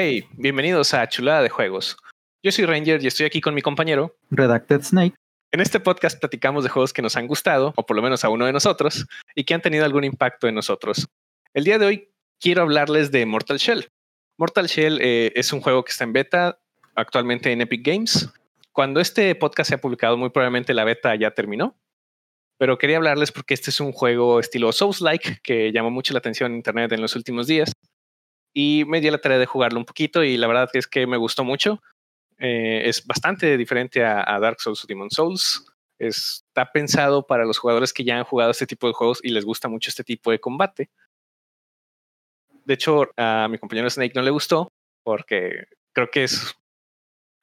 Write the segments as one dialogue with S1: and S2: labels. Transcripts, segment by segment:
S1: Hey, bienvenidos a Chulada de Juegos. Yo soy Ranger y estoy aquí con mi compañero
S2: Redacted Snake.
S1: En este podcast platicamos de juegos que nos han gustado, o por lo menos a uno de nosotros, y que han tenido algún impacto en nosotros. El día de hoy quiero hablarles de Mortal Shell. Mortal Shell eh, es un juego que está en beta actualmente en Epic Games. Cuando este podcast se ha publicado, muy probablemente la beta ya terminó. Pero quería hablarles porque este es un juego estilo Souls-like que llamó mucho la atención en Internet en los últimos días. Y me di la tarea de jugarlo un poquito y la verdad es que me gustó mucho. Eh, es bastante diferente a, Dark Souls o Demon Souls. Está pensado para los jugadores que ya han jugado este tipo de juegos y les gusta mucho este tipo de combate. De hecho, a mi compañero Snake no le gustó porque creo que es,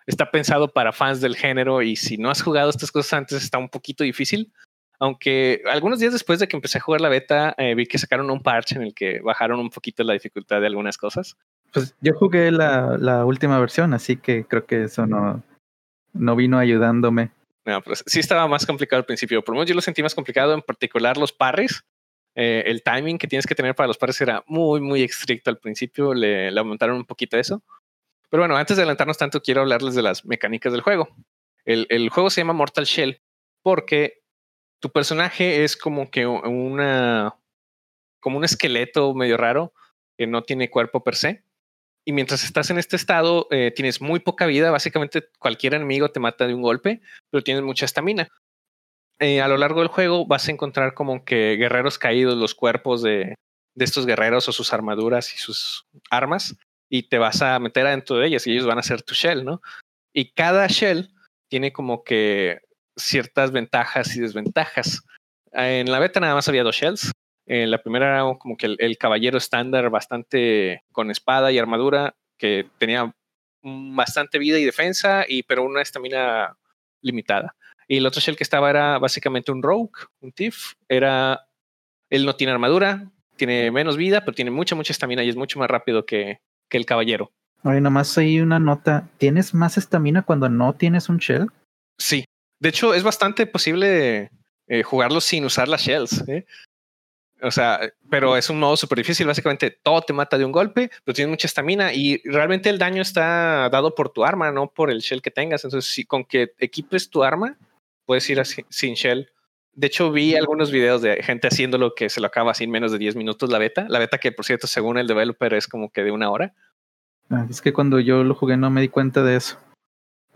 S1: está pensado para fans del género y si no has jugado estas cosas antes está un poquito difícil. Aunque algunos días después de que empecé a jugar la beta, eh, vi que sacaron un parche en el que bajaron un poquito la dificultad de algunas cosas.
S2: Pues yo jugué la, la última versión, así que creo que eso no, no vino ayudándome.
S1: No, pues sí estaba más complicado al principio. Por lo menos yo lo sentí más complicado, en particular los parries. Eh, el timing que tienes que tener para los parries era muy, muy estricto al principio. Le, le aumentaron un poquito eso. Pero bueno, antes de adelantarnos tanto, quiero hablarles de las mecánicas del juego. El, el juego se llama Mortal Shell porque tu personaje es como que una como un esqueleto medio raro que no tiene cuerpo per se y mientras estás en este estado, eh, tienes muy poca vida. Básicamente, cualquier enemigo te mata de un golpe, pero tienes mucha estamina. Eh, a lo largo del juego vas a encontrar como que guerreros caídos, los cuerpos de, de, estos guerreros o sus armaduras y sus armas, y te vas a meter adentro de ellas y ellos van a ser tu shell, ¿no? Y cada shell tiene como que ciertas ventajas y desventajas. En la beta nada más había dos shells, eh, la primera era como que el, caballero estándar bastante con espada y armadura, que tenía bastante vida y defensa, y, pero una estamina limitada. Y el otro shell que estaba era básicamente un rogue, un thief. Era, él no tiene armadura, tiene menos vida, pero tiene mucha, mucha estamina y es mucho más rápido que, que el caballero.
S2: Oye, nomás hay una nota. ¿Tienes más estamina cuando no tienes un shell?
S1: Sí. De hecho, es bastante posible eh, jugarlo sin usar las shells. ¿eh? O sea, pero es un modo súper difícil. Básicamente todo te mata de un golpe, pero tienes mucha estamina y realmente el daño está dado por tu arma, no por el shell que tengas. Entonces, si con que equipes tu arma, puedes ir así, sin shell. De hecho, vi algunos videos de gente haciendo lo que se lo acaba sin menos de 10 minutos la beta. La beta que, por cierto, según el developer es como que de una hora.
S2: Ah, es que cuando yo lo jugué no me di cuenta de eso.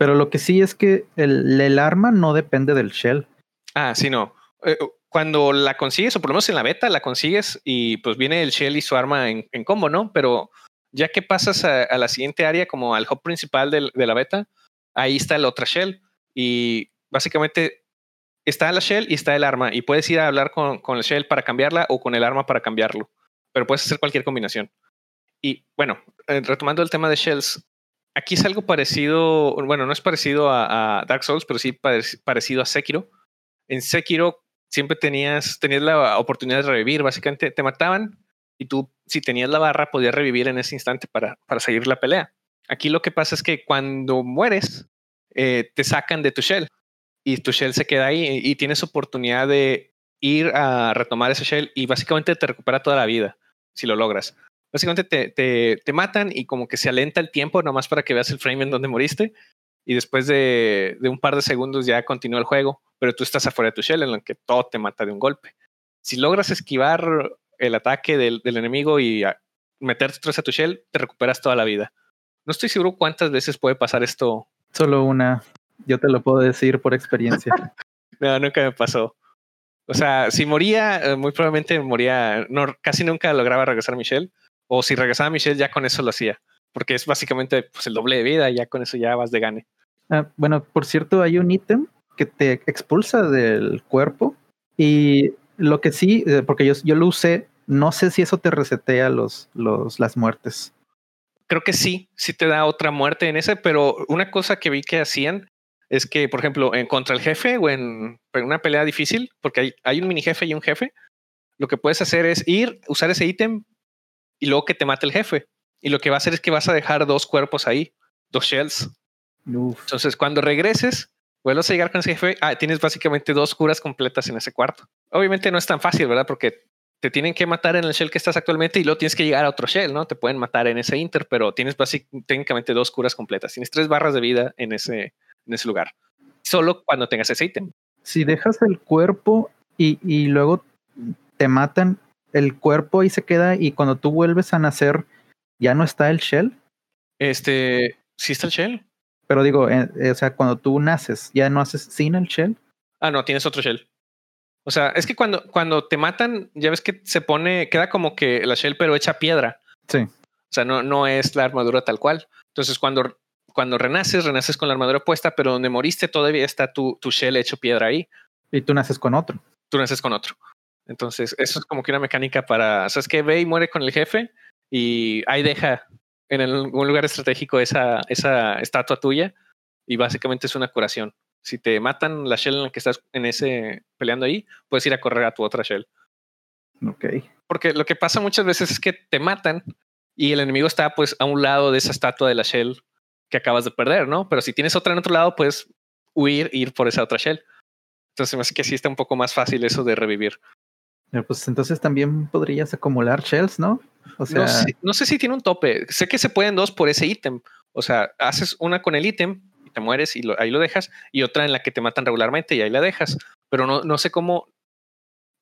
S2: Pero lo que sí es que el, arma no depende del shell.
S1: Ah, sí, no. Eh, cuando la consigues, o por lo menos en la beta la consigues y pues viene el shell y su arma en, combo, ¿no? Pero ya que pasas a, la siguiente área, como al hub principal de, la beta, ahí está el otra shell y básicamente está la shell y está el arma y puedes ir a hablar con, con el shell para cambiarla o con el arma para cambiarlo, pero puedes hacer cualquier combinación. Y bueno, eh, retomando el tema de shells, aquí es algo parecido, bueno, no es parecido a, Dark Souls, pero sí parecido a Sekiro. En Sekiro siempre tenías, tenías la oportunidad de revivir, básicamente te mataban y tú, si tenías la barra, podías revivir en ese instante para, para seguir la pelea. Aquí lo que pasa es que cuando mueres, eh, te sacan de tu shell y tu shell se queda ahí y, tienes oportunidad de ir a retomar ese shell y básicamente te recupera toda la vida si lo logras. Básicamente te, te, te matan y como que se alenta el tiempo nomás para que veas el frame en donde moriste y después de, de un par de segundos ya continúa el juego pero tú estás afuera de tu shell en el que todo te mata de un golpe. Si logras esquivar el ataque del, enemigo y meterte vez a tu shell, te recuperas toda la vida. No estoy seguro cuántas veces puede pasar esto.
S2: Solo una. Yo te lo puedo decir por experiencia.
S1: no, nunca me pasó. O sea, si moría, eh, muy probablemente moría, no, casi nunca lograba regresar a Michelle. O si regresaba a Michelle, ya con eso lo hacía. Porque es básicamente pues, el doble de vida y ya con eso ya vas de gane.
S2: Ah, bueno, por cierto, hay un ítem que te expulsa del cuerpo. Y lo que sí, eh, porque yo, yo lo usé, no sé si eso te resetea los, los, las muertes.
S1: Creo que sí, sí te da otra muerte en ese, pero una cosa que vi que hacían es que, por ejemplo, en contra el jefe o en, una pelea difícil, porque hay, hay un mini jefe y un jefe, lo que puedes hacer es ir, usar ese ítem y luego que te mate el jefe. Y lo que va a hacer es que vas a dejar dos cuerpos ahí, dos shells. Entonces, cuando regreses, vuelves a llegar con ese jefe, ah, tienes básicamente dos curas completas en ese cuarto. Obviamente no es tan fácil, ¿verdad? Porque te tienen que matar en el shell que estás actualmente y luego tienes que llegar a otro shell, ¿no? Te pueden matar en ese inter, pero tienes técnicamente dos curas completas. Tienes tres barras de vida en ese, en ese lugar. Solo cuando tengas ese ítem.
S2: Si dejas el cuerpo y, y luego te matan, el cuerpo ahí se queda y cuando tú vuelves a nacer, ¿ya no está el shell?
S1: Este, sí está el shell.
S2: Pero digo, eh, o sea, cuando tú naces, ¿ya no haces sin el shell?
S1: Ah, no, tienes otro shell. O sea, es que cuando, cuando te matan, ya ves que se pone, queda como que la shell, pero hecha piedra.
S2: Sí.
S1: O sea, no, no es la armadura tal cual. Entonces, cuando, cuando renaces, renaces con la armadura puesta, pero donde moriste todavía está tu, tu shell hecho piedra ahí.
S2: Y tú naces con otro.
S1: Tú naces con otro. Entonces, eso es como que una mecánica para, ¿sabes que Ve y muere con el jefe y ahí deja en algún lugar estratégico esa, esa estatua tuya y básicamente es una curación. Si te matan la shell en la que estás en ese peleando ahí, puedes ir a correr a tu otra shell.
S2: Ok.
S1: Porque lo que pasa muchas veces es que te matan y el enemigo está pues a un lado de esa estatua de la shell que acabas de perder, ¿no? Pero si tienes otra en otro lado, puedes huir e ir por esa otra shell. Entonces me hace que sí está un poco más fácil eso de revivir.
S2: Pues entonces también podrías acumular shells, ¿no?
S1: O sea... no, sé, si tiene un tope. Sé que se pueden dos por ese ítem. O sea, haces una con el ítem y te mueres y ahí lo dejas, y otra en la que te matan regularmente y ahí la dejas. Pero no, no sé cómo.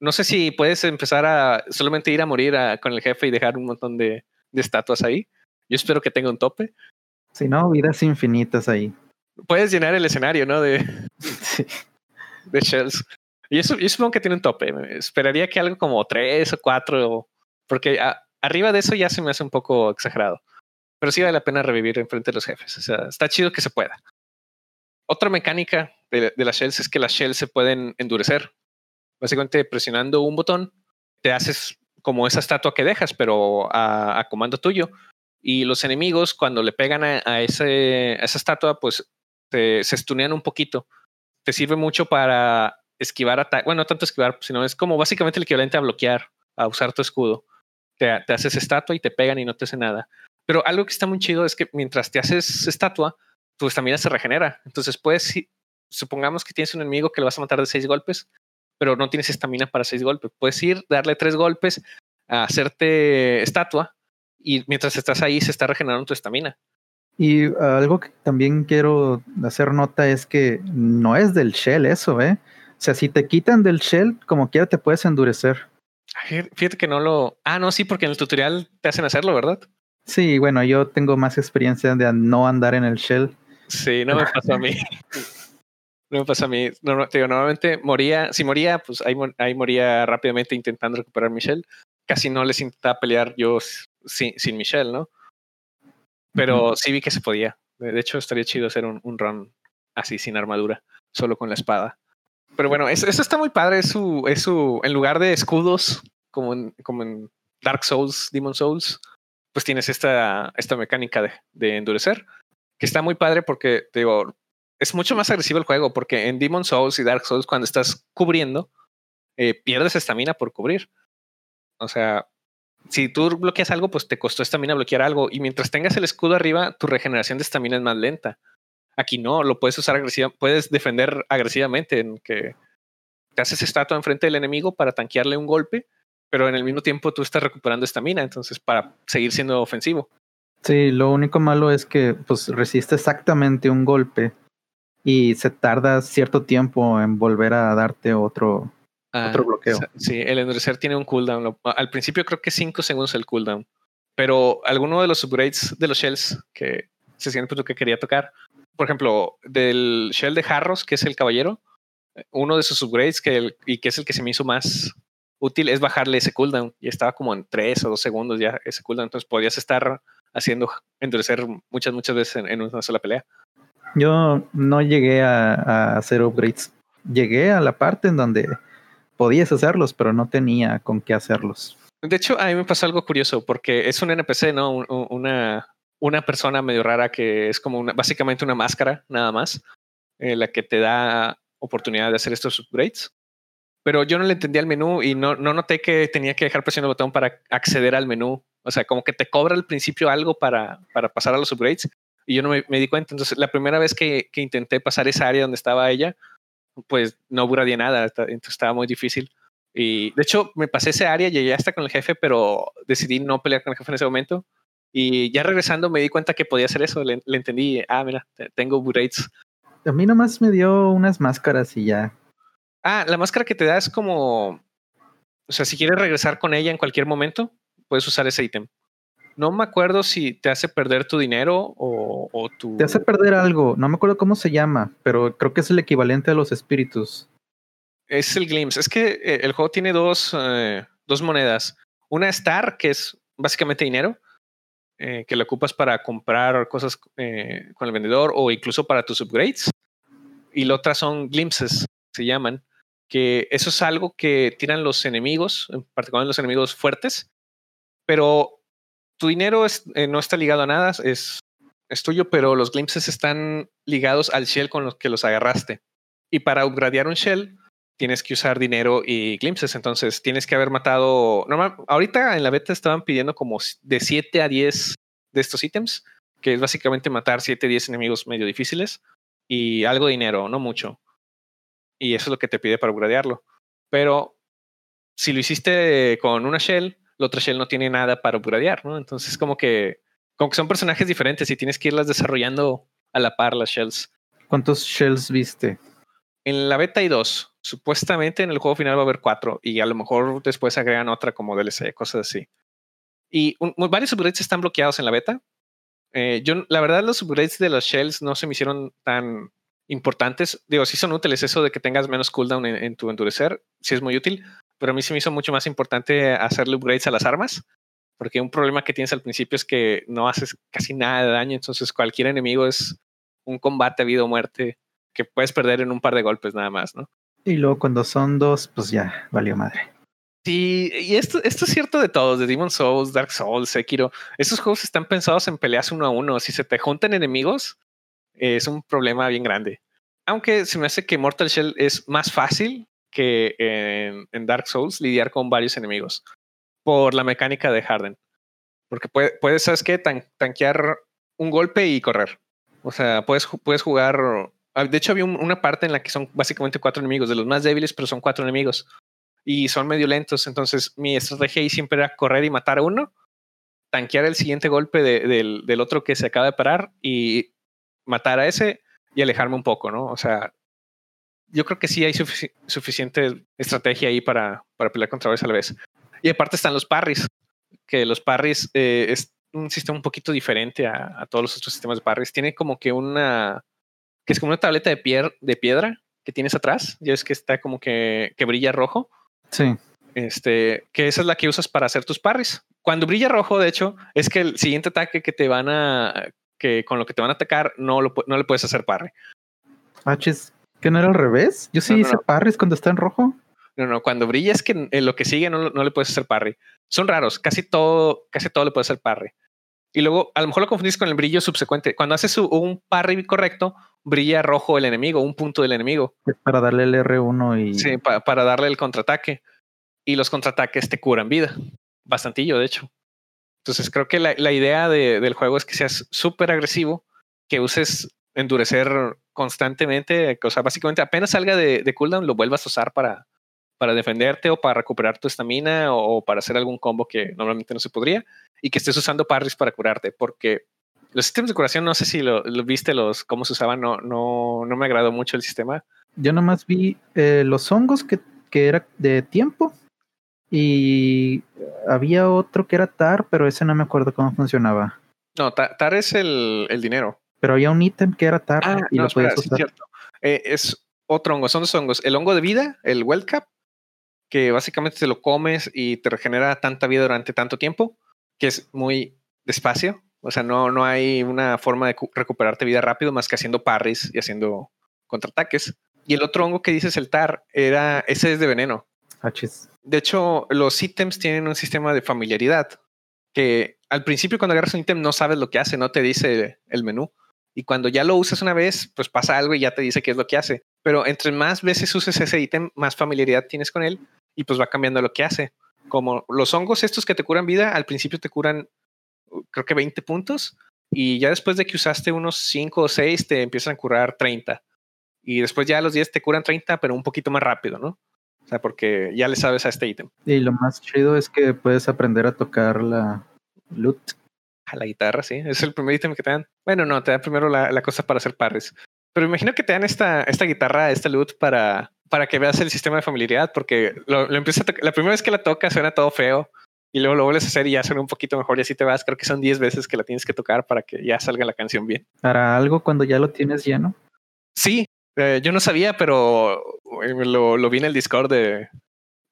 S1: No sé si puedes empezar a solamente ir a morir con el jefe y dejar un montón de, de estatuas ahí. Yo espero que tenga un tope.
S2: Si no, vidas infinitas ahí.
S1: Puedes llenar el escenario, ¿no? De, de shells. Y eso, yo supongo que tiene un tope. Esperaría que algo como tres o cuatro, porque arriba de eso ya se me hace un poco exagerado. Pero sí vale la pena revivir enfrente de los jefes. Está chido que se pueda. Otra mecánica de, las shells es que las shells se pueden endurecer. Básicamente presionando un botón, te haces como esa estatua que dejas, pero a, comando tuyo. Y los enemigos, cuando le pegan a, esa estatua, pues se, se stunean un poquito. Te sirve mucho para esquivar ataques. Bueno, no tanto esquivar, sino es como básicamente el equivalente a bloquear, a usar tu escudo. Te, te haces estatua y te pegan y no te hace nada. Pero algo que está muy chido es que mientras te haces estatua, tu estamina se regenera. Entonces puedes, supongamos que tienes un enemigo que lo vas a matar de seis golpes, pero no tienes estamina para seis golpes. Puedes ir, darle tres golpes, a hacerte estatua y mientras estás ahí se está regenerando tu estamina.
S2: Y algo que también quiero hacer nota es que no es del shell eso, ¿eh? O sea, si te quitan del shell, como quiera te puedes endurecer.
S1: Fíjate que no lo... Ah, no, sí, porque en el tutorial te hacen hacerlo, ¿verdad?
S2: Sí, bueno, yo tengo más experiencia de no andar en el shell.
S1: Sí, no me pasó a mí. no me pasó a mí. normalmente moría, si moría, pues ahí, ahí, moría rápidamente intentando recuperar mi shell. Casi no les intentaba pelear yo sin, sin mi shell, ¿no? Pero sí vi que se podía. De hecho, estaría chido hacer un, un run así sin armadura, solo con la espada. Pero bueno, eso, está muy padre. Es su, es su, en lugar de escudos, como en, como en Dark Souls, Demon Souls, pues tienes esta, esta mecánica de, de endurecer, que está muy padre porque, digo, es mucho más agresivo el juego, porque en Demon Souls y Dark Souls, cuando estás cubriendo, eh, pierdes estamina por cubrir. O sea, si tú bloqueas algo, pues te costó estamina bloquear algo. Y mientras tengas el escudo arriba, tu regeneración de estamina es más lenta. Aquí no, lo puedes usar agresiva, puedes defender agresivamente en que te haces estatua enfrente del enemigo para tanquearle un golpe pero en el mismo tiempo tú estás recuperando estamina, entonces para seguir siendo ofensivo.
S2: Sí, lo único malo es que pues resiste exactamente un golpe y se tarda cierto tiempo en volver a darte otro, ah, otro bloqueo.
S1: Sí, el endurecer tiene un cooldown. Al principio creo que 5 segundos el cooldown, pero alguno de los upgrades de los shells que se siente que quería tocar, por ejemplo, del shell de Jarros, que es el caballero, uno de sus upgrades que y que es el que se me hizo más útil es bajarle ese cooldown y estaba como en 3 o 2 segundos ya ese cooldown, entonces podías estar haciendo endurecer muchas, muchas veces en, una sola pelea.
S2: Yo no llegué a, hacer upgrades. Llegué a la parte en donde podías hacerlos, pero no tenía con qué hacerlos.
S1: De hecho, a mí me pasó algo curioso porque es un NPC, ¿no? Una, una persona medio rara que es como básicamente una máscara, nada más, eh, la que te da oportunidad de hacer estos upgrades pero yo no le entendía el menú y no, no noté que tenía que dejar presionando el botón para acceder al menú. O sea, como que te cobra al principio algo para, para pasar a los upgrades y yo no me, di cuenta. Entonces, la primera vez que, que, intenté pasar esa área donde estaba ella, pues no buradía nada, entonces estaba muy difícil. Y de hecho, me pasé ese área, llegué hasta con el jefe, pero decidí no pelear con el jefe en ese momento. Y ya regresando me di cuenta que podía hacer eso. Le, entendí, ah, mira, tengo upgrades.
S2: A mí nomás me dio unas máscaras y ya.
S1: Ah, la máscara que te da es como, o sea, si quieres regresar con ella en cualquier momento, puedes usar ese ítem. No me acuerdo si te hace perder tu dinero o, o tu...
S2: Te hace perder algo, no me acuerdo cómo se llama, pero creo que es el equivalente a los espíritus.
S1: Es el Glimpse. Es que eh, el juego tiene dos, eh, dos monedas. Una Star, que es básicamente dinero, eh, que lo ocupas para comprar cosas con el vendedor o incluso para tus upgrades. Y la otra son glimpses, se llaman, que eso es algo que tiran los enemigos, en particular los enemigos fuertes, pero tu dinero no está ligado a nada, es, es tuyo, pero los glimpses están ligados al shell con los que los agarraste. Y para upgradear un shell, tienes que usar dinero y glimpses. Entonces tienes que haber matado. Normal, ahorita en la beta estaban pidiendo como de 7 a 10 de estos ítems, que es básicamente matar 7 a 10 enemigos medio difíciles y algo de dinero, no mucho. Y eso es lo que te pide para upgradearlo. Pero si lo hiciste con una shell, la otra shell no tiene nada para upgradear, ¿no? Entonces, como que, como que son personajes diferentes y tienes que irlas desarrollando a la par las shells.
S2: ¿Cuántos shells viste?
S1: En la beta hay dos. Supuestamente en el juego final va a haber cuatro y a lo mejor después agregan otra como DLC, cosas así. Y varios upgrades están bloqueados en la beta. Eh, yo, la verdad, los upgrades de los shells no se me hicieron tan importantes. Digo, sí son útiles eso de que tengas menos cooldown en, tu endurecer, sí es muy útil, pero a mí se me hizo mucho más importante hacerle upgrades a las armas, porque un problema que tienes al principio es que no haces casi nada de daño, entonces cualquier enemigo es un combate a vida o muerte que puedes perder en un par de golpes nada más, ¿no?
S2: Y luego cuando son dos, pues ya valió madre.
S1: Sí, y esto, esto es cierto de todos, de Demon Souls, Dark Souls, Sekiro. Estos juegos están pensados en peleas uno a uno. Si se te juntan enemigos, es un problema bien grande. Aunque se me hace que Mortal Shell es más fácil que en, Dark Souls lidiar con varios enemigos por la mecánica de Harden. Porque puedes, ¿sabes qué? tanquear un golpe y correr. O sea, puedes, puedes jugar de hecho, había una parte en la que son básicamente cuatro enemigos, de los más débiles, pero son cuatro enemigos. Y son medio lentos. Entonces, mi estrategia ahí siempre era correr y matar a uno, tanquear el siguiente golpe del, otro que se acaba de parar y matar a ese y alejarme un poco, ¿no? O sea, yo creo que sí hay suficiente estrategia ahí para, para pelear contra varios a la vez. Y aparte están los parries, que los parries eh, es un sistema un poquito diferente a, a, todos los otros sistemas de parries. Tiene como que una que es como una tableta de, de piedra que tienes atrás, ya es que está como que, que brilla rojo.
S2: Sí.
S1: Este, que esa es la que usas para hacer tus parries. Cuando brilla rojo, de hecho, es que el siguiente ataque que te van a, que con lo que te van a atacar, no, lo, no le puedes hacer parry.
S2: Ah, ¿que no era al revés? Yo sí hice parries cuando está en rojo.
S1: No, no, cuando brilla es que en lo que sigue no, no, le puedes hacer parry. Son raros, casi todo, casi todo le puedes hacer parry. Y luego, a lo mejor lo confundís con el brillo subsecuente. Cuando haces un parry correcto, brilla rojo el enemigo, un punto del enemigo.
S2: para darle el R1 y.
S1: Sí, para darle el contraataque. Y los contraataques te curan vida. Bastantillo, de hecho. Entonces creo que la, la idea de, del juego es que seas súper agresivo, que uses endurecer constantemente. O sea, básicamente apenas salga de, de cooldown, lo vuelvas a usar para, para defenderte o para recuperar tu estamina o, para hacer algún combo que normalmente no se podría. Y que estés usando parries para curarte, porque los sistemas de curación, no sé si lo, viste, los cómo se usaban, no, no, no me agradó mucho el sistema.
S2: Yo nomás vi eh, los hongos que, que era de tiempo y había otro que era TAR, pero ese no me acuerdo cómo funcionaba.
S1: No, TAR, es el, el, dinero.
S2: Pero había un ítem que era TAR
S1: ah, y lo podías usar. cierto. Eh, es otro hongo, son dos hongos. El hongo de vida, el Cap, que básicamente te lo comes y te regenera tanta vida durante tanto tiempo, que es muy despacio. O sea, no, no hay una forma de recuperarte vida rápido más que haciendo parries y haciendo contraataques. Y el otro hongo que dices, el tar, era, ese es de veneno.
S2: Hachis.
S1: De hecho, los ítems tienen un sistema de familiaridad que al principio cuando agarras un ítem no sabes lo que hace, no te dice el menú. Y cuando ya lo usas una vez, pues pasa algo y ya te dice qué es lo que hace. Pero entre más veces uses ese ítem, más familiaridad tienes con él y pues va cambiando lo que hace. Como los hongos estos que te curan vida, al principio te curan creo que 20 puntos y ya después de que usaste unos 5 o 6 te empiezan a curar 30. Y después ya a los 10 te curan 30, pero un poquito más rápido, ¿no? O sea, porque ya le sabes a este ítem.
S2: Y lo más chido es que puedes aprender a tocar la loot.
S1: A la guitarra, sí. Es el primer ítem que te dan. Bueno, no, te dan primero la, la cosa para hacer parries. Pero imagino que te dan esta, esta guitarra, esta loot para, para que veas el sistema de familiaridad, porque lo, lo empieza la primera vez que la tocas suena todo feo y luego lo vuelves a hacer y ya suena un poquito mejor y así te vas. Creo que son 10 veces que la tienes que tocar para que ya salga la canción bien.
S2: ¿Para algo cuando ya lo tienes lleno?
S1: Sí, eh, yo no sabía, pero eh, lo, lo, vi en el Discord de,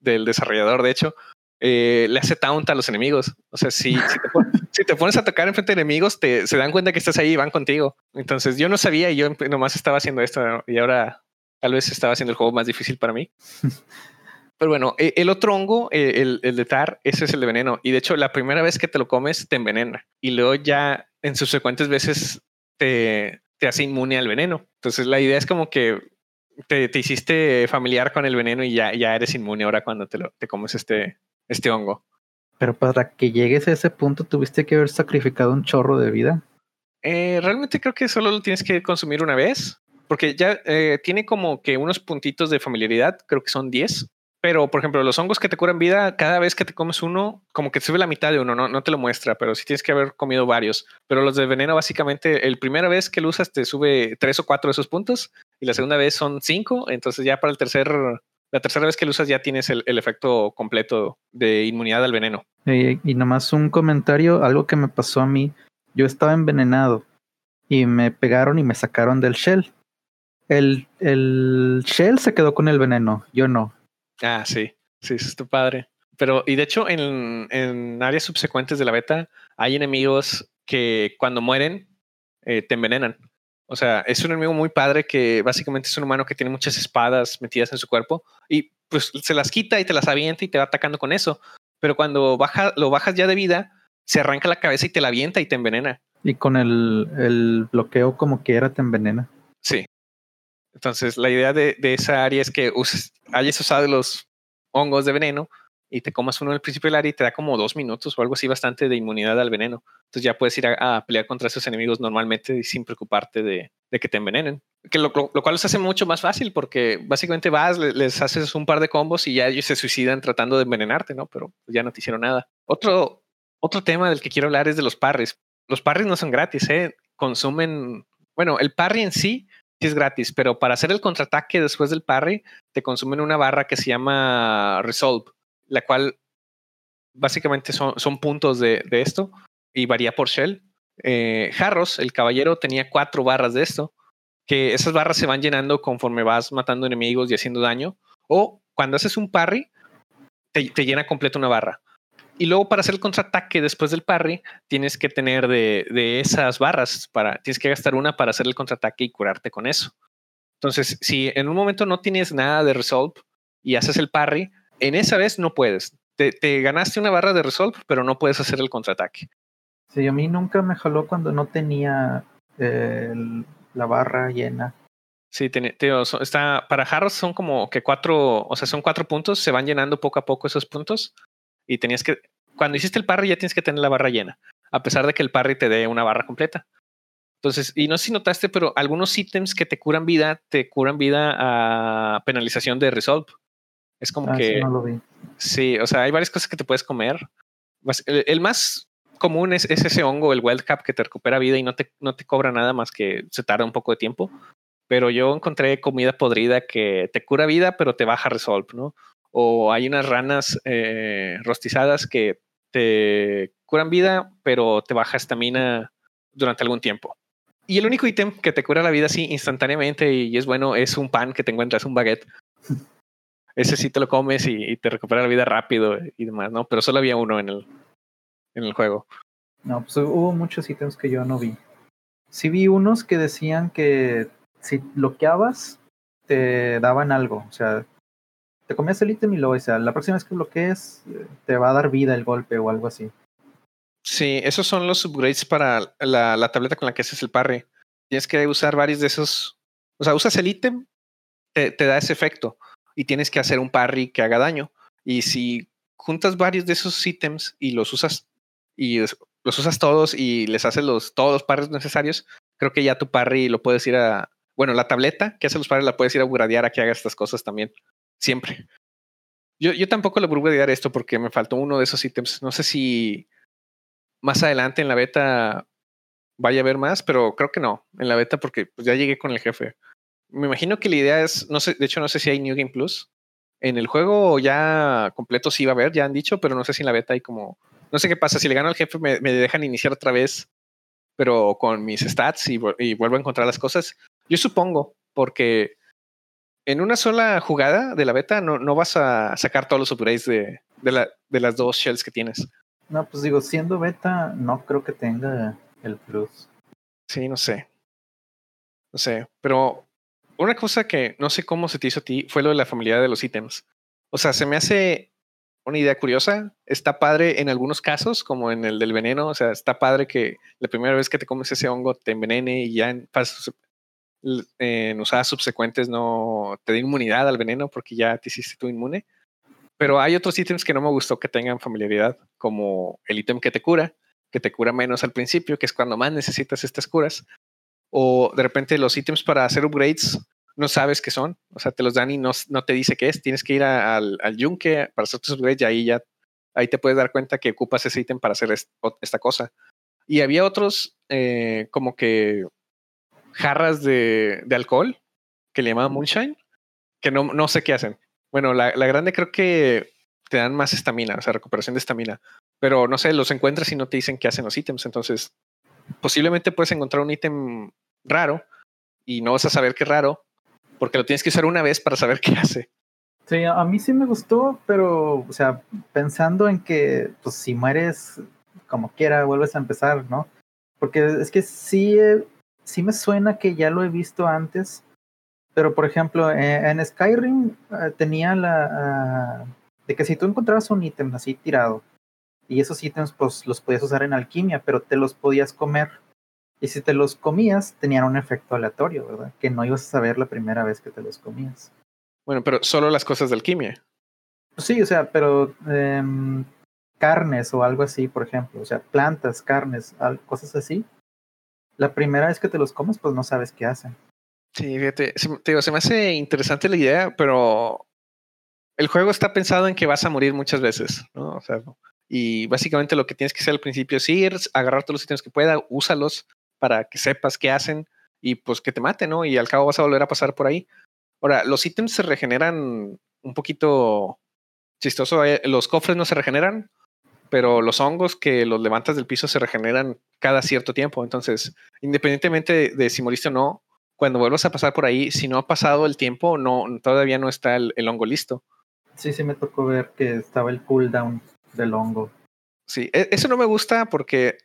S1: del desarrollador, de hecho. Eh, le hace taunt a los enemigos. O sea, si, si, te, pones, si te pones a tocar enfrente de enemigos, te, se dan cuenta que estás ahí y van contigo. Entonces yo no sabía y yo nomás estaba haciendo esto y ahora tal vez estaba haciendo el juego más difícil para mí. Pero bueno, e, el otro hongo, e, el, el, de tar, ese es el de veneno. Y de hecho, la primera vez que te lo comes, te envenena. Y luego ya en subsecuentes veces te, te hace inmune al veneno. Entonces la idea es como que te, te hiciste familiar con el veneno y ya, ya eres inmune ahora cuando te, lo, te comes este, este hongo.
S2: Pero para que llegues a ese punto, tuviste que haber sacrificado un chorro de vida.
S1: Eh, realmente creo que solo lo tienes que consumir una vez, porque ya eh, tiene como que unos puntitos de familiaridad, creo que son 10. Pero, por ejemplo, los hongos que te curan vida, cada vez que te comes uno, como que te sube la mitad de uno, no, no te lo muestra, pero sí tienes que haber comido varios. Pero los de veneno, básicamente, el primera vez que lo usas te sube tres o cuatro de esos puntos y la segunda vez son cinco. Entonces, ya para el tercer, la tercera vez que lo usas, ya tienes el, efecto completo de inmunidad al veneno.
S2: Y, y nomás un comentario, algo que me pasó a mí. Yo estaba envenenado y me pegaron y me sacaron del shell. El, el shell se quedó con el veneno, yo no.
S1: Ah, sí, sí, eso es tu padre. Pero, y de hecho, en, en, áreas subsecuentes de la beta hay enemigos que cuando mueren eh, te envenenan. O sea, es un enemigo muy padre que básicamente es un humano que tiene muchas espadas metidas en su cuerpo y pues se las quita y te las avienta y te va atacando con eso. Pero cuando baja, lo bajas ya de vida, se arranca la cabeza y te la avienta y te envenena.
S2: Y con el, el bloqueo como quiera te envenena.
S1: Sí, entonces, la idea de, esa área es que uses, hayas usado los hongos de veneno y te comas uno al principio del área y te da como dos minutos o algo así bastante de inmunidad al veneno. Entonces ya puedes ir a, pelear contra esos enemigos normalmente y sin preocuparte de, que te envenenen. Que lo, cual los hace mucho más fácil porque básicamente vas, les, les, haces un par de combos y ya ellos se suicidan tratando de envenenarte, ¿no? Pero ya no te hicieron nada. Otro, otro tema del que quiero hablar es de los parries. Los parries no son gratis, ¿eh? Consumen, bueno, el parry en sí es gratis, pero para hacer el contraataque después del parry, te consumen una barra que se llama Resolve, la cual básicamente son, puntos de, esto y varía por shell. Eh, el caballero, tenía cuatro barras de esto, que esas barras se van llenando conforme vas matando enemigos y haciendo daño, o cuando haces un parry, te, te llena completo una barra. Y luego para hacer el contraataque después del parry, tienes que tener de, de, esas barras, para, tienes que gastar una para hacer el contraataque y curarte con eso. Entonces, si en un momento no tienes nada de Resolve y haces el parry, en esa vez no puedes. Te, te ganaste una barra de Resolve, pero no puedes hacer el contraataque.
S2: Sí, a mí nunca me jaló cuando no tenía eh, la barra llena.
S1: Sí, tío, está, para Harros son como que cuatro, o sea, son cuatro puntos, se van llenando poco a poco esos puntos y tenías que, cuando hiciste el parry ya tienes que tener la barra llena, a pesar de que el parry te dé una barra completa. Entonces, y no sé si notaste, pero algunos ítems que te curan vida, te curan vida a penalización de Resolve. Es como
S2: ah,
S1: que...
S2: Sí, no lo vi.
S1: sí, o sea, hay varias cosas que te puedes comer. El, el más común es, es, ese hongo, el Wild Cap, que te recupera vida y no te, no te cobra nada más que se tarda un poco de tiempo. Pero yo encontré comida podrida que te cura vida, pero te baja Resolve, ¿no? O hay unas ranas eh, rostizadas que te curan vida, pero te baja estamina durante algún tiempo. Y el único ítem que te cura la vida así instantáneamente y es bueno es un pan que te encuentras, un baguette. Ese sí te lo comes y, y, te recupera la vida rápido y demás, ¿no? Pero solo había uno en el, en el juego.
S2: No, pues hubo muchos ítems que yo no vi. Sí vi unos que decían que si bloqueabas te daban algo, o sea, te comías el ítem y luego, o sea, la próxima vez que bloquees, te va a dar vida el golpe o algo así.
S1: Sí, esos son los upgrades para la, la tableta con la que haces el parry. Tienes que usar varios de esos. O sea, usas el ítem, te, te, da ese efecto y tienes que hacer un parry que haga daño. Y si juntas varios de esos ítems y los usas y los usas todos y les haces los, todos los parries necesarios, creo que ya tu parry lo puedes ir a. Bueno, la tableta que hace los parries la puedes ir a upgradear a que haga estas cosas también siempre. Yo, yo tampoco le voy a dar esto porque me faltó uno de esos ítems. No sé si más adelante en la beta vaya a haber más, pero creo que no. En la beta porque pues, ya llegué con el jefe. Me imagino que la idea es, no sé, de hecho no sé si hay New Game Plus. En el juego ya completo sí va a haber, ya han dicho, pero no sé si en la beta hay como, no sé qué pasa, si le gano al jefe me, dejan iniciar otra vez, pero con mis stats y vuelvo a encontrar las cosas. Yo supongo, porque en una sola jugada de la beta no, no vas a sacar todos los upgrades de, de, la, de las dos shells que tienes.
S2: No, pues digo, siendo beta, no creo que tenga el plus.
S1: Sí, no sé. No sé, pero una cosa que no sé cómo se te hizo a ti fue lo de la familiaridad de los ítems. O sea, se me hace una idea curiosa. Está padre en algunos casos, como en el del veneno. O sea, está padre que la primera vez que te comes ese hongo te envenene y ya en, en usadas subsecuentes no te dé inmunidad al veneno porque ya te hiciste tú inmune. Pero hay otros ítems que no me gustó que tengan familiaridad, como el ítem que te cura, que te cura menos al principio, que es cuando más necesitas estas curas. O de repente los ítems para hacer upgrades no sabes qué son, o sea, te los dan y no, no te dice qué es. Tienes que ir al, al yunque para hacer tus upgrades y ahí ya ahí te puedes dar cuenta que ocupas ese ítem para hacer esta cosa. Y había otros eh, como que jarras de, de, alcohol que le llamaban moonshine, que no, no sé qué hacen. Bueno, la, la grande creo que te dan más estamina, o sea, recuperación de estamina. Pero no sé, los encuentras y no te dicen qué hacen los ítems. Entonces, posiblemente puedes encontrar un ítem raro y no vas a saber qué raro porque lo tienes que usar una vez para saber qué hace.
S2: Sí, a mí sí me gustó, pero, o sea, pensando en que, pues, si mueres como quiera, vuelves a empezar, ¿no? Porque es que sí, sí me suena que ya lo he visto antes, pero por ejemplo, eh, en, Skyrim eh, tenía la uh, de que si tú encontrabas un ítem así tirado y esos ítems pues los podías usar en alquimia, pero te los podías comer y si te los comías tenían un efecto aleatorio, ¿verdad? Que no ibas a saber la primera vez que te los comías.
S1: Bueno, pero solo las cosas de alquimia.
S2: Sí, o sea, pero eh, carnes o algo así, por ejemplo, o sea, plantas, carnes, cosas así. La primera vez que te los comes, pues no sabes qué hacen.
S1: Sí, fíjate, se, te digo, se me hace interesante la idea, pero el juego está pensado en que vas a morir muchas veces, ¿no? O sea, y básicamente lo que tienes que hacer al principio es ir, agarrar todos los ítems que pueda, úsalos para que sepas qué hacen y pues que te maten, ¿no? Y al cabo vas a volver a pasar por ahí. Ahora, los ítems se regeneran un poquito chistoso. Eh, los cofres no se regeneran, pero los hongos que los levantas del piso se regeneran cada cierto tiempo. Entonces, independientemente de, si moriste o no, cuando vuelvas a pasar por ahí, si no ha pasado el tiempo, no, todavía no está el, hongo listo.
S2: Sí, sí me tocó ver que estaba el cooldown del hongo.
S1: Sí, e, eso no me gusta porque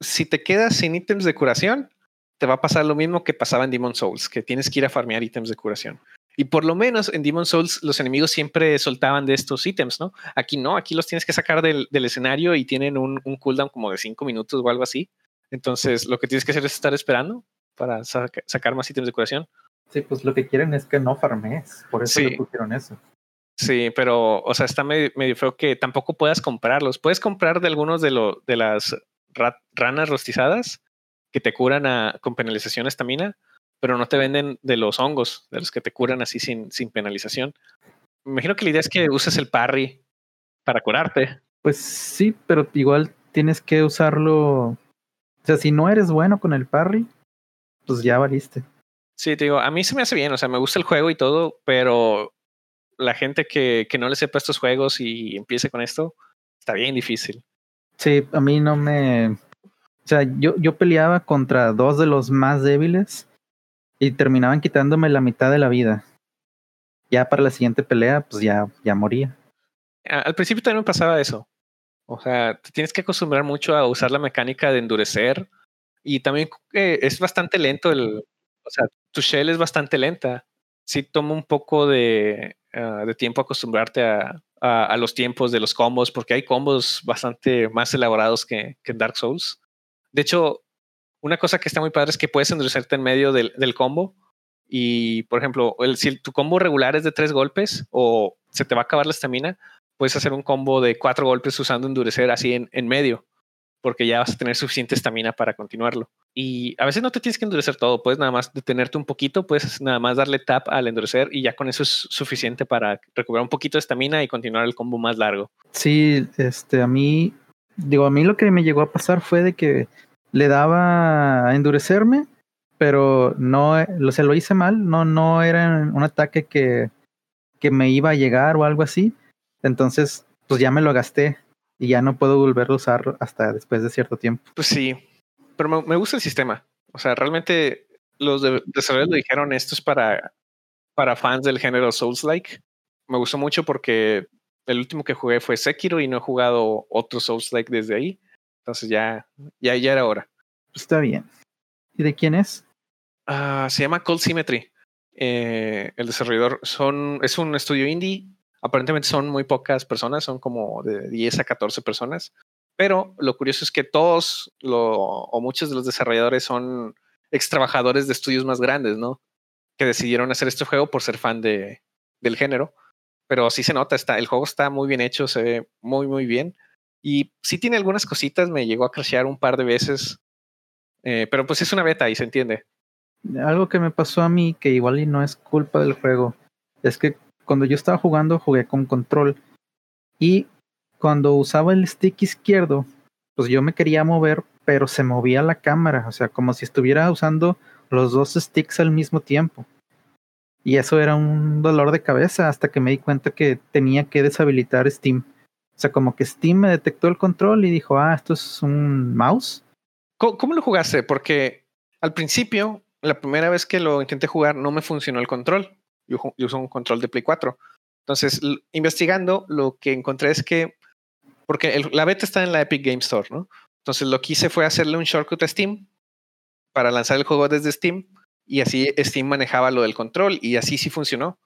S1: si te quedas sin ítems de curación, te va a pasar lo mismo que pasaba en Demon Souls, que tienes que ir a farmear ítems de curación. Y por lo menos en Demon Souls los enemigos siempre soltaban de estos ítems, ¿no? Aquí no, aquí los tienes que sacar del, del escenario y tienen un, un, cooldown como de cinco minutos o algo así. Entonces lo que tienes que hacer es estar esperando para sacar más ítems de curación.
S2: Sí, pues lo que quieren es que no farmees, por eso le pusieron eso.
S1: Sí, pero, o sea, está medio, medio, feo que tampoco puedas comprarlos. Puedes comprar de algunos de, lo, de las ranas rostizadas que te curan a, con penalización estamina, pero no te venden de los hongos, de los que te curan así sin, sin penalización. Me imagino que la idea es que uses el parry para curarte.
S2: Pues sí, pero igual tienes que usarlo. O sea, si no eres bueno con el parry, pues ya valiste.
S1: Sí, te digo, a mí se me hace bien, o sea, me gusta el juego y todo, pero la gente que, que no le sepa estos juegos y empiece con esto, está bien difícil.
S2: Sí, a mí no me. O sea, yo, yo peleaba contra dos de los más débiles y terminaban quitándome la mitad de la vida. Ya para la siguiente pelea, pues ya, ya moría.
S1: Al principio también me pasaba eso. O sea, te tienes que acostumbrar mucho a usar la mecánica de endurecer y también eh, es bastante lento el. O sea, tu shell es bastante lenta. Sí toma un poco de, uh, de tiempo acostumbrarte a, a, a, los tiempos de los combos, porque hay combos bastante más elaborados que, que en Dark Souls. De hecho, una cosa que está muy padre es que puedes endurecerte en medio del, del combo. Y, por ejemplo, el, si tu combo regular es de tres golpes o se te va a acabar la estamina, puedes hacer un combo de cuatro golpes usando endurecer así en, en medio. porque ya vas a tener suficiente estamina para continuarlo. Y a veces no te tienes que endurecer todo, puedes nada más detenerte un poquito, puedes nada más darle tap al endurecer y ya con eso es suficiente para recuperar un poquito de estamina y continuar el combo más largo.
S2: Sí, este, a mí, digo, a mí lo que me llegó a pasar fue de que le daba a endurecerme, pero no, lo, se lo hice mal, no, no era un ataque que, que me iba a llegar o algo así. Entonces, pues ya me lo gasté y ya no puedo volverlo a usar hasta después de cierto tiempo.
S1: Pues sí, pero me, gusta el sistema. O sea, realmente los de, desarrolladores dijeron, esto es para, para fans del género Souls-like. Me gustó mucho porque el último que jugué fue Sekiro y no he jugado otro Souls-like desde ahí. Entonces ya, ya, ya era hora.
S2: Está bien. ¿Y de quién es?
S1: Ah, se llama Cold Symmetry. Eh, el desarrollador son, es un estudio indie Aparentemente son muy pocas personas, son como de 10 a 14 personas. Pero lo curioso es que todos o muchos de los desarrolladores son ex trabajadores de estudios más grandes, ¿no? Que decidieron hacer este juego por ser fan de, del género. Pero sí se nota, está, el juego está muy bien hecho, se ve muy, muy bien. Y sí tiene algunas cositas, me llegó a crashear un par de veces. Eh, pero pues es una beta y se entiende.
S2: Algo que me pasó a mí, que igual y no es culpa del juego, es que cuando yo estaba jugando jugué con control y cuando usaba el stick izquierdo, pues yo me quería mover, pero se movía la cámara, o sea, como si estuviera usando los dos sticks al mismo tiempo. Y eso era un dolor de cabeza hasta que me di cuenta que tenía que deshabilitar Steam. Sea, como que Steam me detectó el control y dijo, ah, esto es un mouse.
S1: ¿Cómo, lo jugaste? Porque al principio, la primera vez que lo intenté jugar, no me funcionó el control yo, uso un control de Play 4. Entonces, investigando, lo que encontré es que, porque la beta está en la Epic Game Store, ¿no? Entonces, lo que hice fue hacerle un shortcut a Steam para lanzar el juego desde Steam y así Steam manejaba lo del control y así sí funcionó.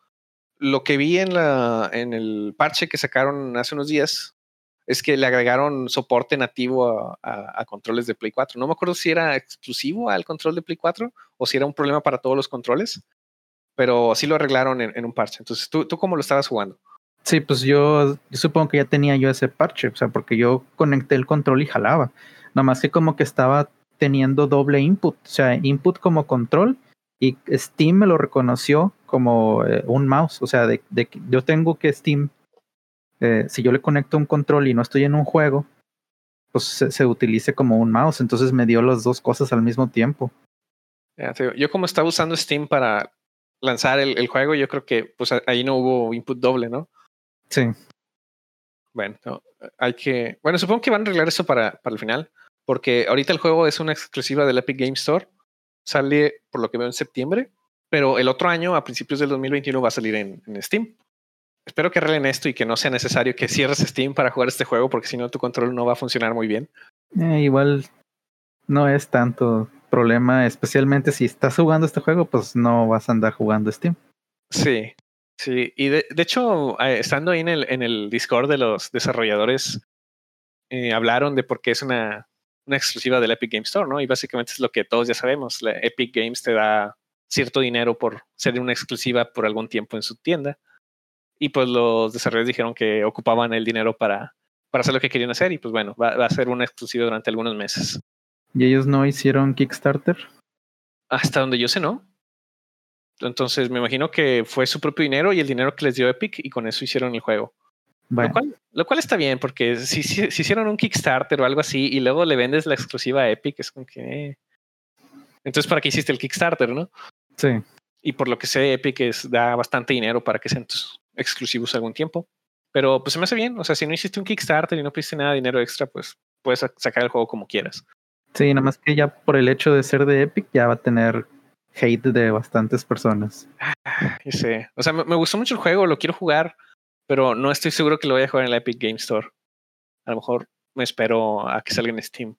S1: Lo que vi en, la, en el parche que sacaron hace unos días es que le agregaron soporte nativo a, a, controles de Play 4. No me acuerdo si era exclusivo al control de Play 4 o si era un problema para todos los controles, pero sí lo arreglaron en, un parche. Entonces, ¿tú, ¿tú cómo lo estabas jugando?
S2: Sí, pues yo, supongo que ya tenía yo ese parche, o sea, porque yo conecté el control y jalaba. Nada más que como que estaba teniendo doble input, o sea, input como control y Steam me lo reconoció como eh, un mouse, o sea, de, de, yo tengo que Steam, eh, si yo le conecto un control y no estoy en un juego, pues se, se, utilice como un mouse, entonces me dio las dos cosas al mismo tiempo.
S1: yo como estaba usando Steam para lanzar el, juego, yo creo que pues ahí no hubo input doble, ¿no?
S2: Sí.
S1: Bueno, hay que. Bueno, supongo que van a arreglar eso para, para el final, porque ahorita el juego es una exclusiva del Epic Game Store. Sale, por lo que veo, en septiembre, pero el otro año, a principios del 2021, va a salir en, Steam. Espero que arreglen esto y que no sea necesario que cierres Steam para jugar este juego, porque si no, tu control no va a funcionar muy bien.
S2: Eh, igual no es tanto problema, especialmente si estás jugando este juego, pues no vas a andar jugando Steam.
S1: Sí, sí. Y de, hecho, eh, estando ahí en el, en el Discord de los desarrolladores, eh, hablaron de por qué es una, una exclusiva del Epic Games Store, ¿no? Y básicamente es lo que todos ya sabemos. La Epic Games te da cierto dinero por ser una exclusiva por algún tiempo en su tienda. Y pues los desarrolladores dijeron que ocupaban el dinero para, para hacer lo que querían hacer. Y pues bueno, va, va a ser una exclusiva durante algunos meses.
S2: ¿Y ellos no hicieron Kickstarter?
S1: Hasta donde yo sé, no. Entonces me imagino que fue su propio dinero y el dinero que les dio Epic y con eso hicieron el juego. Lo, cual, está bien, porque si, si, hicieron un Kickstarter o algo así y luego le vendes la exclusiva a Epic, es como que... Eh. Entonces, ¿para qué hiciste el Kickstarter, no?
S2: Sí.
S1: Y por lo que sé, Epic es, da bastante dinero para que sean tus exclusivos algún tiempo. Pero pues se me hace bien. O sea, si no hiciste un Kickstarter y no pediste nada de dinero extra, pues puedes sacar el juego como quieras.
S2: Sí, nada más que ya por el hecho de ser de Epic ya va a tener hate de bastantes personas.
S1: Ah, sé. O sea, me, gustó mucho el juego, lo quiero jugar, pero no estoy seguro que lo vaya a jugar en la Epic Game Store. A lo mejor me espero a que salga en Steam.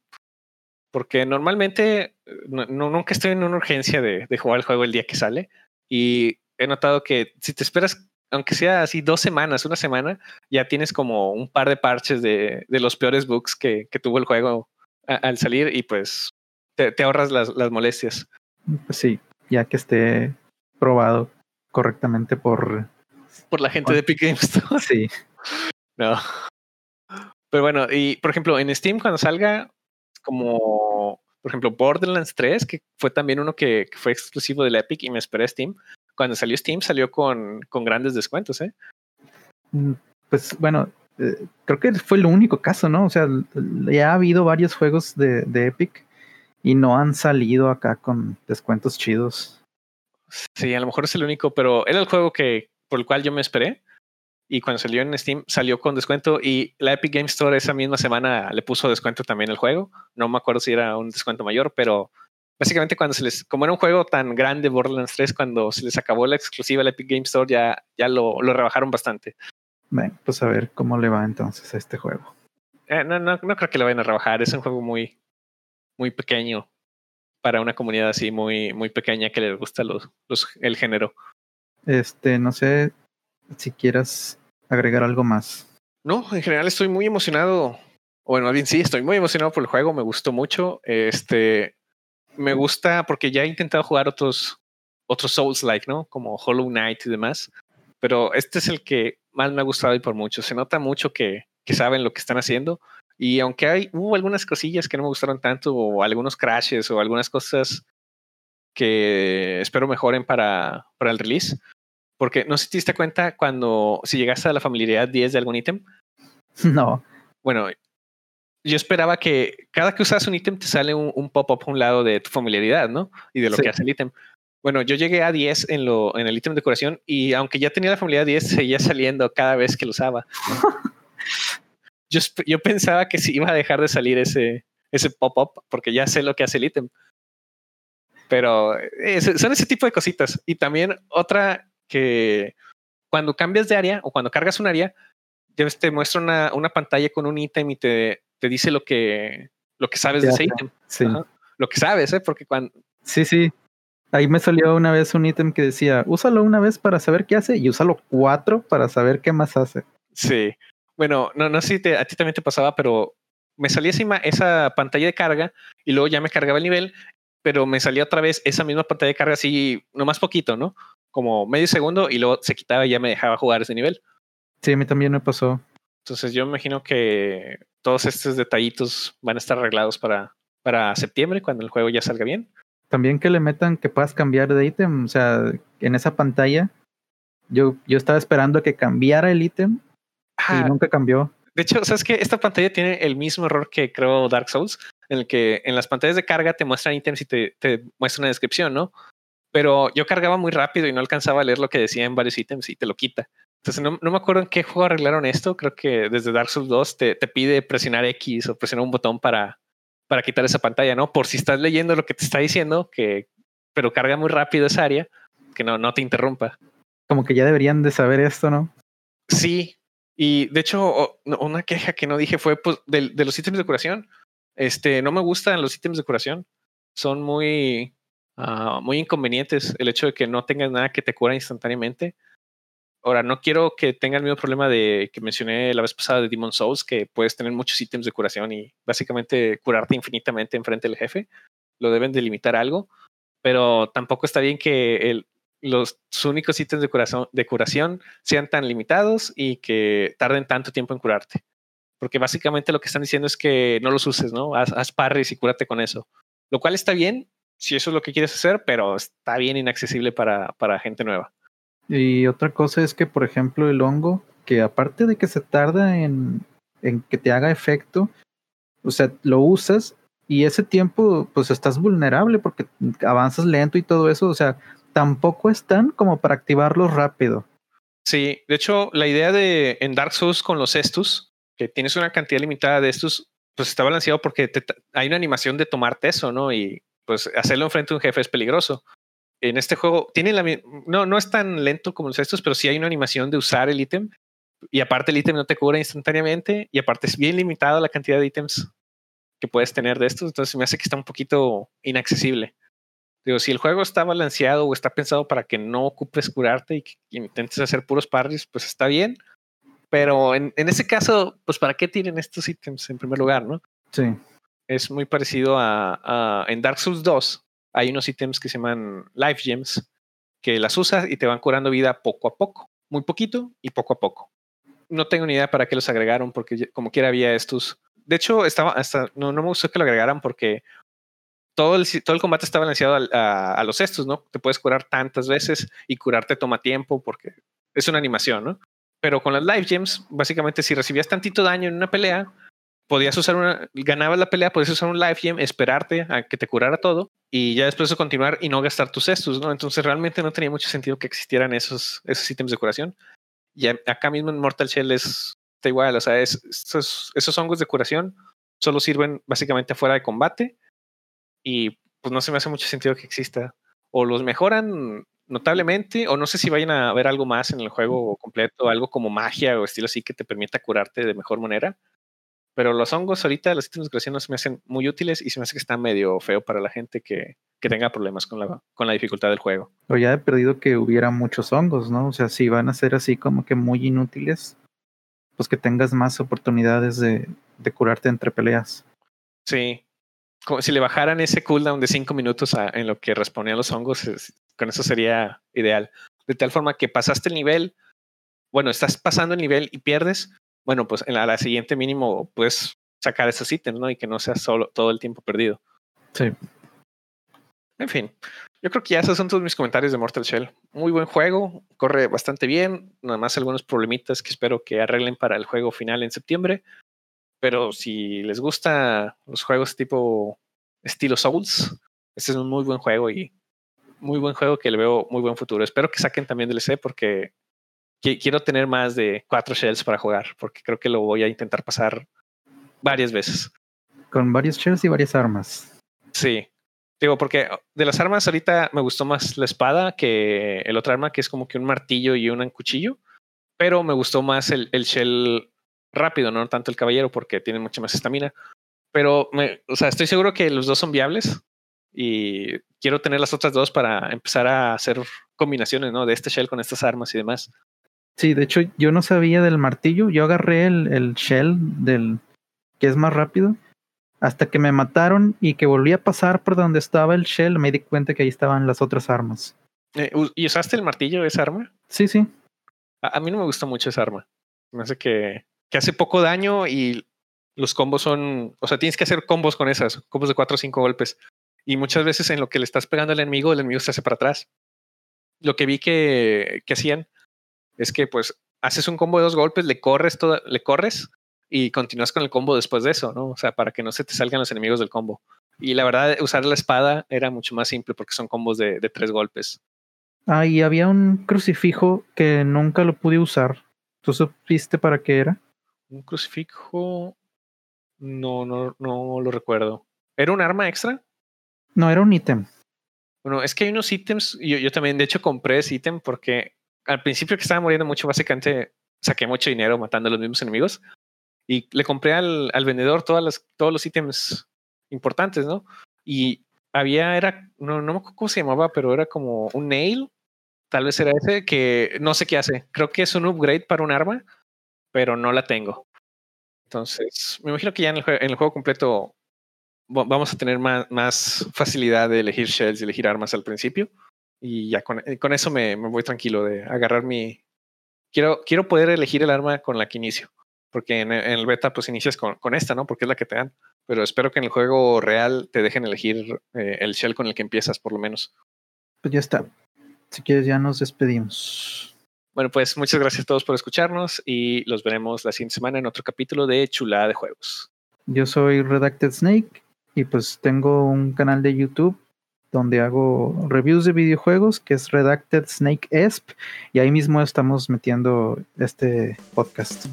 S1: Porque normalmente no, nunca estoy en una urgencia de, jugar el juego el día que sale. Y he notado que si te esperas, aunque sea así dos semanas, una semana, ya tienes como un par de parches de, de los peores bugs que, que tuvo el juego al salir y pues te, ahorras las, las, molestias.
S2: Pues sí, ya que esté probado correctamente por...
S1: Por la gente de Epic Games Store.
S2: Sí.
S1: No. Pero bueno, y por ejemplo, en Steam cuando salga, como por ejemplo Borderlands 3, que fue también uno que, fue exclusivo del Epic y me esperé Steam. Cuando salió Steam salió con, con grandes descuentos, ¿eh?
S2: Mm, pues bueno, eh, creo que fue el único caso, ¿no? O sea, ya ha habido varios juegos de, de Epic y no han salido acá con descuentos chidos.
S1: Sí, a lo mejor es el único, pero era el juego que por el cual yo me esperé. Y cuando salió en Steam, salió con descuento. Y la Epic Game Store esa misma semana le puso descuento también el juego. No me acuerdo si era un descuento mayor, pero básicamente cuando se les, como era un juego tan grande, Borderlands 3, cuando se les acabó la exclusiva la Epic Game Store, ya, ya lo, lo rebajaron bastante.
S2: Bueno, pues a ver cómo le va entonces a este juego.
S1: Eh, no, no, no creo que lo vayan a rebajar. Es un juego muy, muy pequeño para una comunidad así muy, muy pequeña que les gusta los, los, el género.
S2: Este, no sé si quieras agregar algo más.
S1: No, en general estoy muy emocionado. Bueno, bien sí, estoy muy emocionado por el juego, me gustó mucho. Este, me gusta porque ya he intentado jugar otros, otros Souls-like, ¿no? Como Hollow Knight y demás. Pero este es el que más me ha gustado y por mucho. Se nota mucho que, que saben lo que están haciendo. Y aunque hay, hubo algunas cosillas que no me gustaron tanto, o algunos crashes, o algunas cosas que espero mejoren para, para el release, porque no sé si te diste cuenta cuando, si llegaste a la familiaridad 10 de algún ítem.
S2: No.
S1: Bueno, yo esperaba que cada que usas un ítem te sale un, pop-up a un lado de tu familiaridad, ¿no? Y de lo que hace el ítem. Bueno, yo llegué a 10 en, lo, en el ítem de decoración y aunque ya tenía la familiaridad 10, seguía saliendo cada vez que lo usaba. yo, yo pensaba que sí iba a dejar de salir ese, ese pop-up porque ya sé lo que hace el ítem. Pero eh, son ese tipo de cositas. Y también otra que cuando cambias de área o cuando cargas un área, te muestra una, una pantalla con un ítem y te, te, dice lo que, lo que sabes de ese ítem.
S2: Sí.
S1: Lo que sabes, ¿eh? Porque cuando...
S2: Sí, sí. Ahí me salió una vez un ítem que decía, úsalo una vez para saber qué hace y úsalo cuatro para saber qué más hace.
S1: Sí. Bueno, no, no sé si a ti también te pasaba, pero me salía esa, esa pantalla de carga y luego ya me cargaba el nivel, pero me salía otra vez esa misma pantalla de carga así, nomás poquito, ¿no? Como medio segundo y luego se quitaba y ya me dejaba jugar ese nivel.
S2: Sí, a mí también me pasó.
S1: Entonces yo imagino que todos estos detallitos van a estar arreglados para, para septiembre, cuando el juego ya salga bien.
S2: También que le metan que puedas cambiar de ítem, o sea, en esa pantalla. Yo, yo estaba esperando que cambiara el ítem y nunca cambió.
S1: De hecho, ¿sabes que Esta pantalla tiene el mismo error que creo Dark Souls, en el que en las pantallas de carga te muestran ítems y te, te muestra una descripción, ¿no? Pero yo cargaba muy rápido y no alcanzaba a leer lo que decía en varios ítems y te lo quita. Entonces no, no, me acuerdo en qué juego arreglaron esto. Creo que desde Dark Souls 2 te, te, pide presionar X o presionar un botón para, para quitar esa pantalla, ¿no? Por si estás leyendo lo que te está diciendo, que, pero carga muy rápido esa área, que no, no te interrumpa.
S2: Como que ya deberían de saber esto, ¿no?
S1: Sí, y de hecho, una queja que no dije fue pues, de, de, los ítems de decoración. Este, no me gustan los ítems de decoración. Son muy, uh, muy inconvenientes el hecho de que no tengas nada que te cura instantáneamente. Ahora, no quiero que tenga el mismo problema de que mencioné la vez pasada de Demon Souls, que puedes tener muchos ítems de curación y básicamente curarte infinitamente enfrente del jefe. Lo deben delimitar algo, pero tampoco está bien que el, los únicos ítems de curación, de curación sean tan limitados y que tarden tanto tiempo en curarte. Porque básicamente lo que están diciendo es que no los uses, ¿no? Haz, haz parries y cúrate con eso. Lo cual está bien si eso es lo que quieres hacer, pero está bien inaccesible para, para gente nueva.
S2: Y otra cosa es que, por ejemplo, el hongo, que aparte de que se tarda en, en que te haga efecto, o sea, lo usas y ese tiempo, pues estás vulnerable porque avanzas lento y todo eso, o sea, tampoco están como para activarlos rápido.
S1: Sí, de hecho, la idea de en Dark Souls con los estus, que tienes una cantidad limitada de estos, pues está balanceado porque te, hay una animación de tomarte eso, ¿no? Y pues hacerlo enfrente de un jefe es peligroso. En este juego tiene la no, no es tan lento como los estos, pero sí hay una animación de usar el ítem. Y aparte el ítem no te cura instantáneamente. Y aparte es bien limitado la cantidad de ítems que puedes tener de estos. Entonces me hace que está un poquito inaccesible. Digo, si el juego está balanceado o está pensado para que no ocupes curarte y que intentes hacer puros parries, pues está bien. Pero en, en ese caso, pues ¿para qué tienen estos ítems en primer lugar, no?
S2: Sí.
S1: Es muy parecido a, a en Dark Souls 2. Hay unos ítems que se llaman Life Gems, que las usas y te van curando vida poco a poco. Muy poquito y poco a poco. No tengo ni idea para qué los agregaron, porque como quiera había estos De hecho, estaba hasta no, me gustó que lo agregaran porque todo el, todo el combate está balanceado a, a, los estos, ¿no? Te puedes curar tantas veces y curarte toma tiempo porque es una animación, ¿no? Pero con las life gems, básicamente, si recibías tantito daño en una pelea, podías usar una, ganabas la pelea, podías usar un life gem, esperarte a que te curara todo y ya después de continuar y no gastar tus estos, ¿no? Entonces realmente no tenía mucho sentido que existieran esos, esos ítems de curación. Y acá mismo en Mortal Shell es está igual, o sea, es, esos, esos hongos de curación solo sirven básicamente afuera de combate y pues no se me hace mucho sentido que exista. O los mejoran notablemente, o no sé si vayan a ver algo más en el juego completo, algo como magia o estilo así que te permita curarte de mejor manera. Pero los hongos ahorita, los ítems no se me hacen muy útiles y se me hace que está medio feo para la gente que, que tenga problemas con la, con la dificultad del juego.
S2: O ya he perdido que hubiera muchos hongos, ¿no? O sea, si van a ser así como que muy inútiles, pues que tengas más oportunidades de, de curarte entre peleas.
S1: Sí. Como si le bajaran ese cooldown de cinco minutos a, en lo que respondían los hongos, con eso sería ideal. De tal forma que pasaste el nivel, bueno, estás pasando el nivel y pierdes, bueno, pues en la, siguiente mínimo puedes sacar esos ítems, ¿no? Y que no sea solo todo el tiempo perdido.
S2: Sí.
S1: En fin, yo creo que ya esos son todos mis comentarios de Mortal Shell. Muy buen juego, corre bastante bien, nada más algunos problemitas que espero que arreglen para el juego final en septiembre. Pero si les gusta los juegos tipo estilo Souls, este es un muy buen juego y muy buen juego que le veo muy buen futuro. Espero que saquen también DLC porque quiero tener más de cuatro shells para jugar, porque creo que lo voy a intentar pasar varias veces.
S2: Con varios shells y varias armas.
S1: Sí. Digo, porque de las armas ahorita me gustó más la espada que el otro arma, que es como que un martillo y un cuchillo. Pero me gustó más el, el shell rápido, no tanto el caballero, porque tiene mucha más estamina. Pero, me, o sea, estoy seguro que los dos son viables y quiero tener las otras dos para empezar a hacer combinaciones, ¿no? De este shell con estas armas y demás.
S2: Sí, de hecho yo no sabía del martillo, yo agarré el, el shell del que es más rápido hasta que me mataron y que volví a pasar por donde estaba el shell, me di cuenta que ahí estaban las otras armas.
S1: Eh, ¿Y usaste el martillo, esa arma?
S2: Sí, sí.
S1: A, mí no me gusta mucho esa arma. Me hace que, que hace poco daño y los combos son, o sea, tienes que hacer combos con esas, combos de cuatro o cinco golpes. Y muchas veces en lo que le estás pegando al enemigo, el enemigo se hace para atrás. Lo que vi que, que hacían es que pues haces un combo de dos golpes, le corres todo, le corres y continúas con el combo después de eso, ¿no? O sea, para que no se te salgan los enemigos del combo. Y la verdad, usar la espada era mucho más simple porque son combos de, de tres golpes.
S2: Ah, y había un crucifijo que nunca lo pude usar. ¿Tú supiste para qué era?
S1: Un crucifijo. No, no, no lo recuerdo. ¿Era un arma extra?
S2: No, era un ítem.
S1: Bueno, es que hay unos ítems. Yo, yo también, de hecho, compré ese ítem porque al principio que estaba muriendo mucho, básicamente saqué mucho dinero matando a los mismos enemigos y le compré al, al vendedor todas las, todos los ítems importantes, ¿no? Y había, era, no, no me acuerdo cómo se llamaba, pero era como un nail, tal vez era ese, que no sé qué hace. Creo que es un upgrade para un arma, pero no la tengo. Entonces, me imagino que ya en el, juego, en el juego completo vamos a tener más, más facilidad de elegir shells y elegir armas al principio y ya con, con eso me, me, voy tranquilo de agarrar mi... Quiero, quiero poder elegir el arma con la que inicio, porque en, en el beta pues inicias con, con, esta, ¿no? Porque es la que te dan, pero espero que en el juego real te dejen elegir eh, el shell con el que empiezas por lo menos.
S2: Pues ya está. Si quieres ya nos despedimos.
S1: Bueno, pues muchas gracias a todos por escucharnos y los veremos la siguiente semana en otro capítulo de Chulada de Juegos.
S2: Yo soy Redacted Snake y pues tengo un canal de YouTube donde hago reviews de videojuegos, que es Redacted Snake Esp, y ahí mismo estamos metiendo este podcast.